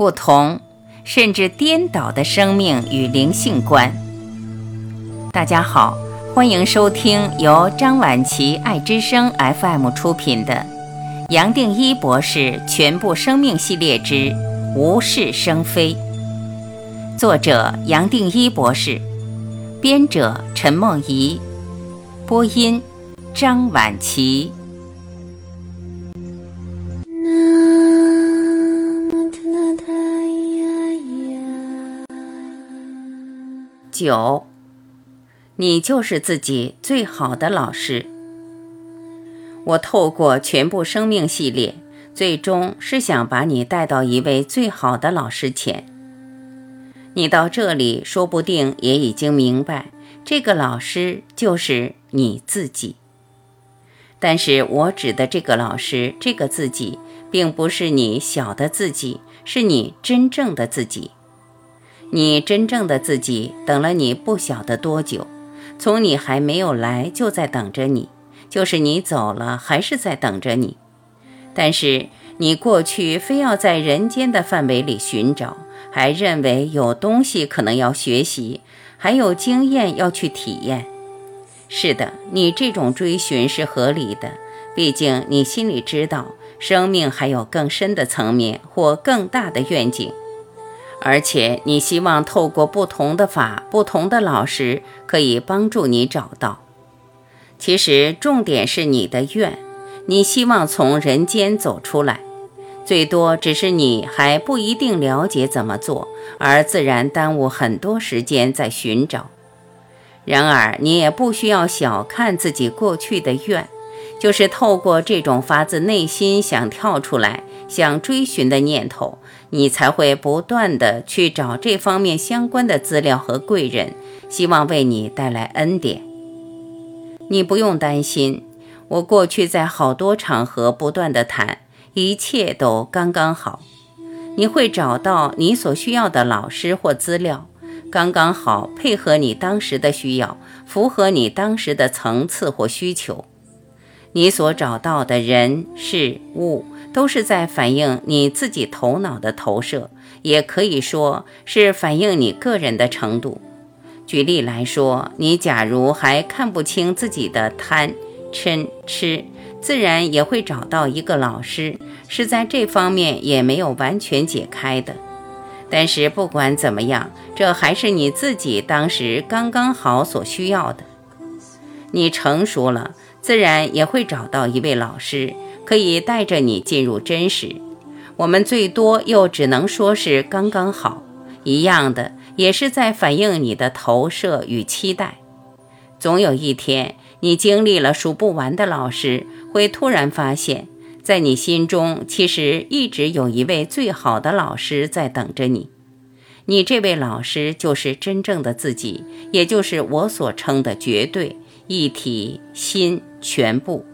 不同，甚至颠倒的生命与灵性观。大家好，欢迎收听由张晚琪爱之声 FM 出品的《杨定一博士全部生命系列之无事生非》，作者杨定一博士，编者陈梦怡，播音张晚琪。九，你就是自己最好的老师。我透过全部生命系列，最终是想把你带到一位最好的老师前。你到这里，说不定也已经明白，这个老师就是你自己。但是我指的这个老师，这个自己，并不是你小的自己，是你真正的自己。你真正的自己等了你不晓得多久，从你还没有来就在等着你，就是你走了还是在等着你。但是你过去非要在人间的范围里寻找，还认为有东西可能要学习，还有经验要去体验。是的，你这种追寻是合理的，毕竟你心里知道，生命还有更深的层面或更大的愿景。而且你希望透过不同的法、不同的老师，可以帮助你找到。其实重点是你的愿，你希望从人间走出来，最多只是你还不一定了解怎么做，而自然耽误很多时间在寻找。然而你也不需要小看自己过去的愿，就是透过这种发自内心想跳出来、想追寻的念头。你才会不断的去找这方面相关的资料和贵人，希望为你带来恩典。你不用担心，我过去在好多场合不断的谈，一切都刚刚好。你会找到你所需要的老师或资料，刚刚好配合你当时的需要，符合你当时的层次或需求。你所找到的人事物。都是在反映你自己头脑的投射，也可以说是反映你个人的程度。举例来说，你假如还看不清自己的贪、嗔、痴，自然也会找到一个老师，是在这方面也没有完全解开的。但是不管怎么样，这还是你自己当时刚刚好所需要的。你成熟了，自然也会找到一位老师。可以带着你进入真实，我们最多又只能说是刚刚好，一样的也是在反映你的投射与期待。总有一天，你经历了数不完的老师，会突然发现，在你心中其实一直有一位最好的老师在等着你。你这位老师就是真正的自己，也就是我所称的绝对一体心全部。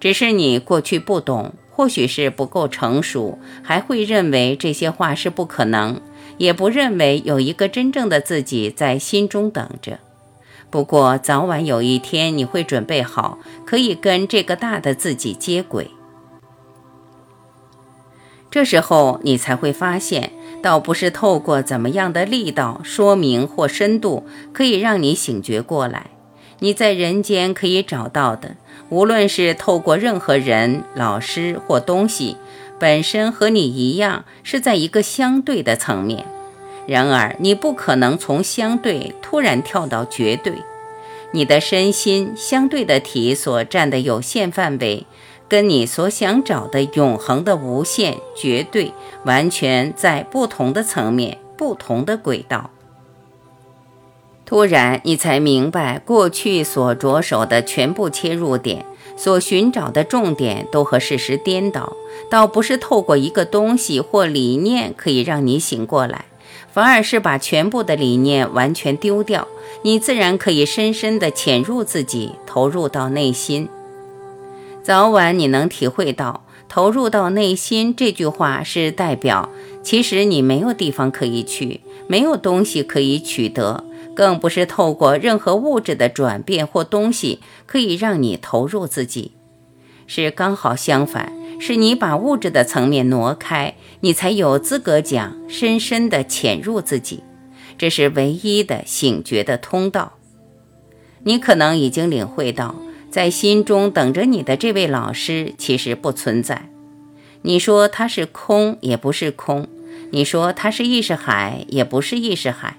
只是你过去不懂，或许是不够成熟，还会认为这些话是不可能，也不认为有一个真正的自己在心中等着。不过早晚有一天你会准备好，可以跟这个大的自己接轨。这时候你才会发现，倒不是透过怎么样的力道、说明或深度，可以让你醒觉过来。你在人间可以找到的。无论是透过任何人、老师或东西，本身和你一样是在一个相对的层面。然而，你不可能从相对突然跳到绝对。你的身心相对的体所占的有限范围，跟你所想找的永恒的无限绝对，完全在不同的层面、不同的轨道。突然，你才明白，过去所着手的全部切入点，所寻找的重点都和事实颠倒。倒不是透过一个东西或理念可以让你醒过来，反而是把全部的理念完全丢掉，你自然可以深深地潜入自己，投入到内心。早晚你能体会到，投入到内心这句话是代表，其实你没有地方可以去，没有东西可以取得。更不是透过任何物质的转变或东西可以让你投入自己。是刚好相反，是你把物质的层面挪开，你才有资格讲深深的潜入自己。这是唯一的醒觉的通道。你可能已经领会到，在心中等着你的这位老师其实不存在。你说他是空，也不是空；你说他是意识海，也不是意识海；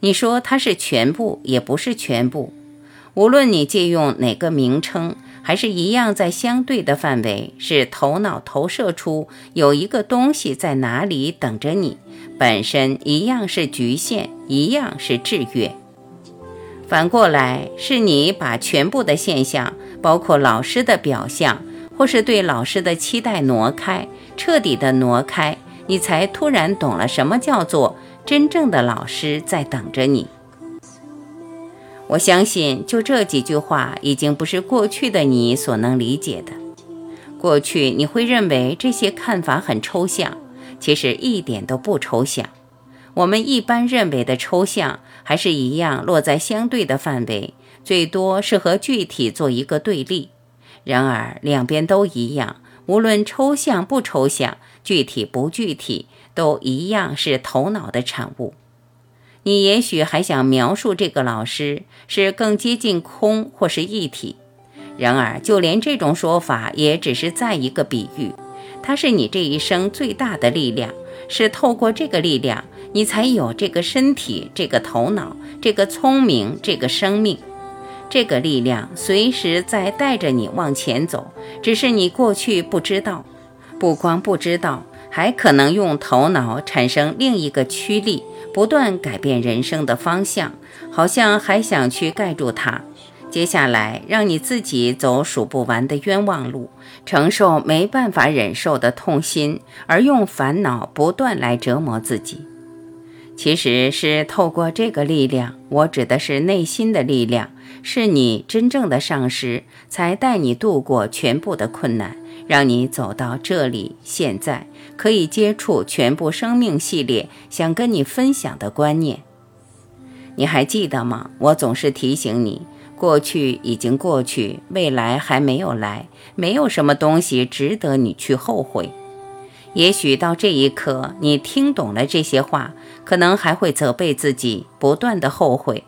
你说它是全部，也不是全部。无论你借用哪个名称，还是一样在相对的范围，是头脑投射出有一个东西在哪里等着你，本身一样是局限，一样是制约。反过来，是你把全部的现象，包括老师的表象。或是对老师的期待挪开，彻底的挪开，你才突然懂了什么叫做真正的老师在等着你。我相信，就这几句话，已经不是过去的你所能理解的。过去你会认为这些看法很抽象，其实一点都不抽象。我们一般认为的抽象，还是一样落在相对的范围，最多是和具体做一个对立。然而，两边都一样，无论抽象不抽象，具体不具体，都一样是头脑的产物。你也许还想描述这个老师是更接近空或是一体，然而，就连这种说法也只是在一个比喻。它是你这一生最大的力量，是透过这个力量，你才有这个身体、这个头脑、这个聪明、这个生命。这个力量随时在带着你往前走，只是你过去不知道。不光不知道，还可能用头脑产生另一个驱力，不断改变人生的方向，好像还想去盖住它。接下来，让你自己走数不完的冤枉路，承受没办法忍受的痛心，而用烦恼不断来折磨自己。其实是透过这个力量，我指的是内心的力量。是你真正的上师，才带你度过全部的困难，让你走到这里。现在可以接触全部生命系列，想跟你分享的观念，你还记得吗？我总是提醒你，过去已经过去，未来还没有来，没有什么东西值得你去后悔。也许到这一刻，你听懂了这些话，可能还会责备自己，不断的后悔。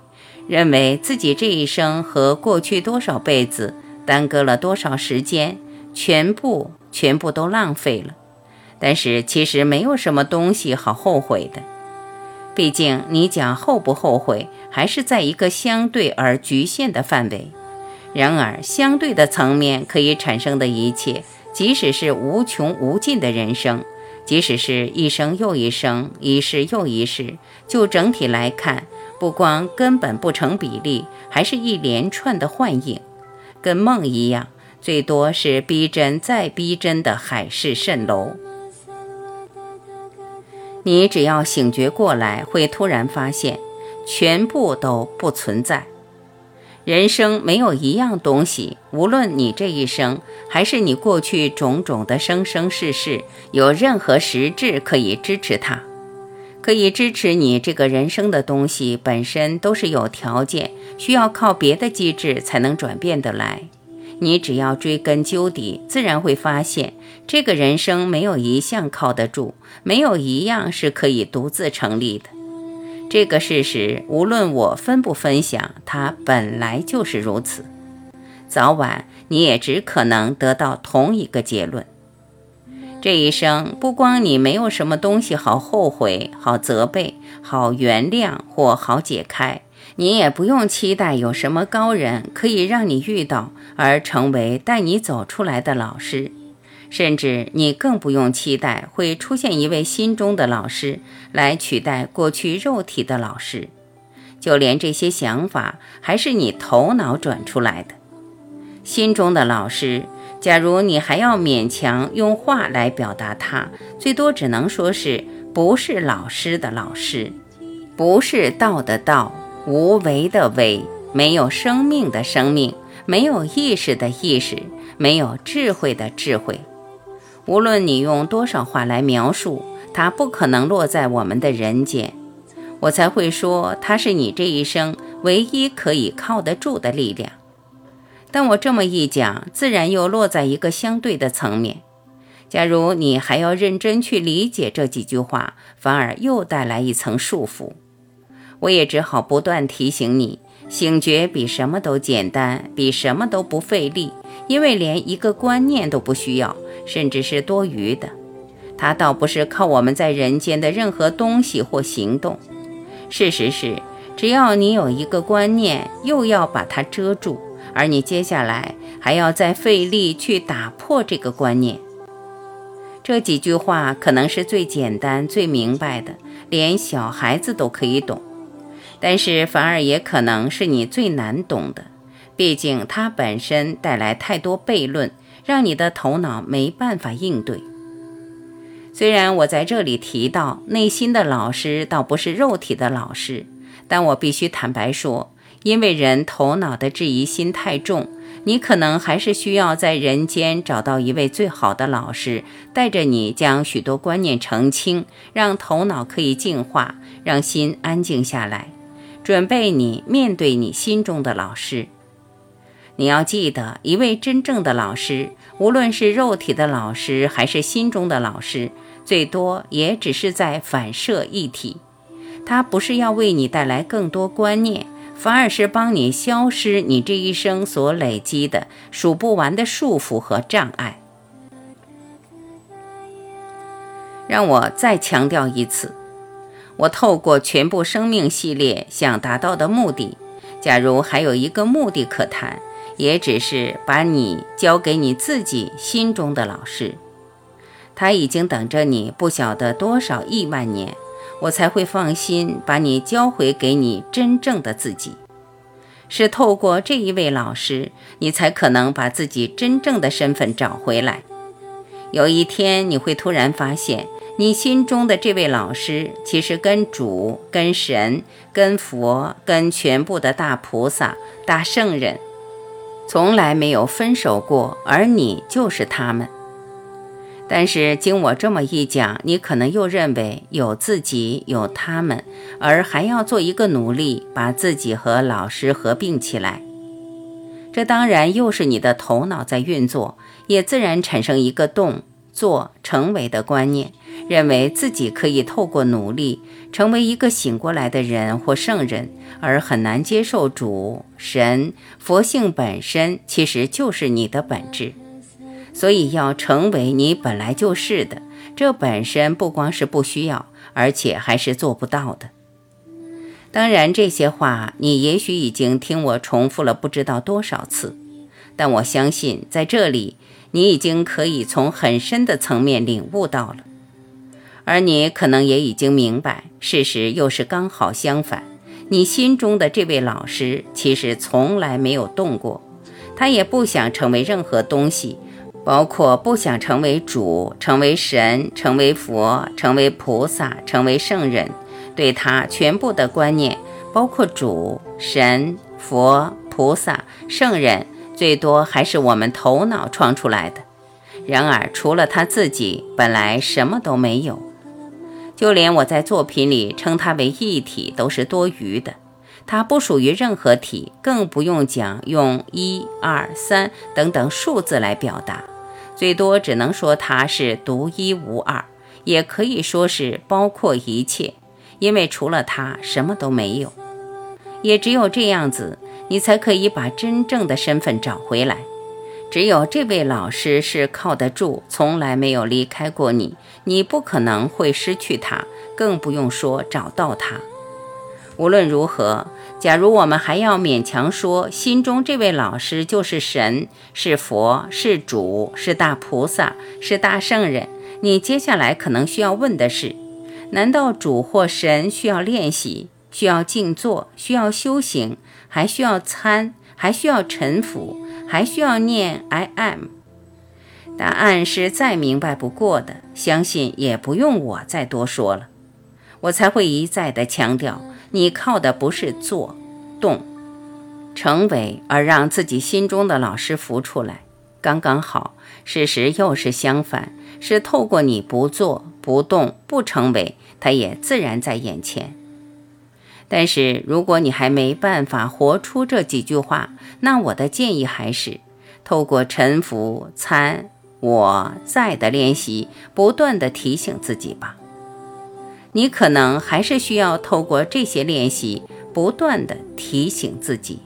认为自己这一生和过去多少辈子耽搁了多少时间，全部全部都浪费了。但是其实没有什么东西好后悔的，毕竟你讲后不后悔，还是在一个相对而局限的范围。然而相对的层面可以产生的一切，即使是无穷无尽的人生，即使是一生又一生，一世又一世，就整体来看。不光根本不成比例，还是一连串的幻影，跟梦一样，最多是逼真再逼真的海市蜃楼。你只要醒觉过来，会突然发现，全部都不存在。人生没有一样东西，无论你这一生，还是你过去种种的生生世世，有任何实质可以支持它。可以支持你这个人生的东西本身都是有条件，需要靠别的机制才能转变得来。你只要追根究底，自然会发现，这个人生没有一项靠得住，没有一样是可以独自成立的。这个事实，无论我分不分享，它本来就是如此。早晚你也只可能得到同一个结论。这一生，不光你没有什么东西好后悔、好责备、好原谅或好解开，你也不用期待有什么高人可以让你遇到而成为带你走出来的老师，甚至你更不用期待会出现一位心中的老师来取代过去肉体的老师。就连这些想法，还是你头脑转出来的，心中的老师。假如你还要勉强用话来表达它，最多只能说是不是老师的老师，不是道的道，无为的为，没有生命的生命，没有意识的意识，没有智慧的智慧。无论你用多少话来描述，它不可能落在我们的人间。我才会说，它是你这一生唯一可以靠得住的力量。但我这么一讲，自然又落在一个相对的层面。假如你还要认真去理解这几句话，反而又带来一层束缚。我也只好不断提醒你，醒觉比什么都简单，比什么都不费力，因为连一个观念都不需要，甚至是多余的。它倒不是靠我们在人间的任何东西或行动。事实是，只要你有一个观念，又要把它遮住，而你接下来还要再费力去打破这个观念。这几句话可能是最简单、最明白的，连小孩子都可以懂。但是反而也可能是你最难懂的，毕竟它本身带来太多悖论，让你的头脑没办法应对。虽然我在这里提到内心的老师倒不是肉体的老师，但我必须坦白说，因为人头脑的质疑心太重，你可能还是需要在人间找到一位最好的老师，带着你将许多观念澄清，让头脑可以净化，让心安静下来。准备你面对你心中的老师。你要记得，一位真正的老师，无论是肉体的老师还是心中的老师，最多也只是在反射一体。他不是要为你带来更多观念，反而是帮你消失你这一生所累积的数不完的束缚和障碍。让我再强调一次。我透过全部生命系列想达到的目的，假如还有一个目的可谈，也只是把你交给你自己心中的老师。他已经等着你不晓得多少亿万年，我才会放心把你交回给你真正的自己。是透过这一位老师，你才可能把自己真正的身份找回来。有一天，你会突然发现。你心中的这位老师，其实跟主、跟神、跟佛、跟全部的大菩萨、大圣人，从来没有分手过，而你就是他们。但是经我这么一讲，你可能又认为有自己，有他们，而还要做一个努力，把自己和老师合并起来。这当然又是你的头脑在运作，也自然产生一个动、作、成为的观念。认为自己可以透过努力成为一个醒过来的人或圣人，而很难接受主神佛性本身其实就是你的本质，所以要成为你本来就是的，这本身不光是不需要，而且还是做不到的。当然，这些话你也许已经听我重复了不知道多少次，但我相信在这里你已经可以从很深的层面领悟到了。而你可能也已经明白，事实又是刚好相反。你心中的这位老师其实从来没有动过，他也不想成为任何东西，包括不想成为主、成为神、成为佛、成为菩萨、成为圣人。对他全部的观念，包括主、神、佛、菩萨、圣人，最多还是我们头脑创出来的。然而，除了他自己，本来什么都没有。就连我在作品里称他为一体都是多余的，它不属于任何体，更不用讲用一二三等等数字来表达，最多只能说它是独一无二，也可以说是包括一切，因为除了它什么都没有。也只有这样子，你才可以把真正的身份找回来。只有这位老师是靠得住，从来没有离开过你，你不可能会失去他，更不用说找到他。无论如何，假如我们还要勉强说心中这位老师就是神，是佛，是主，是大菩萨，是大圣人，你接下来可能需要问的是：难道主或神需要练习，需要静坐，需要修行，还需要参，还需要臣服？还需要念 I am，答案是再明白不过的，相信也不用我再多说了。我才会一再的强调，你靠的不是做、动、成为，而让自己心中的老师浮出来，刚刚好。事实又是相反，是透过你不做、不动、不成为，它也自然在眼前。但是如果你还没办法活出这几句话，那我的建议还是透过沉浮、参、我在的练习，不断的提醒自己吧。你可能还是需要透过这些练习，不断的提醒自己。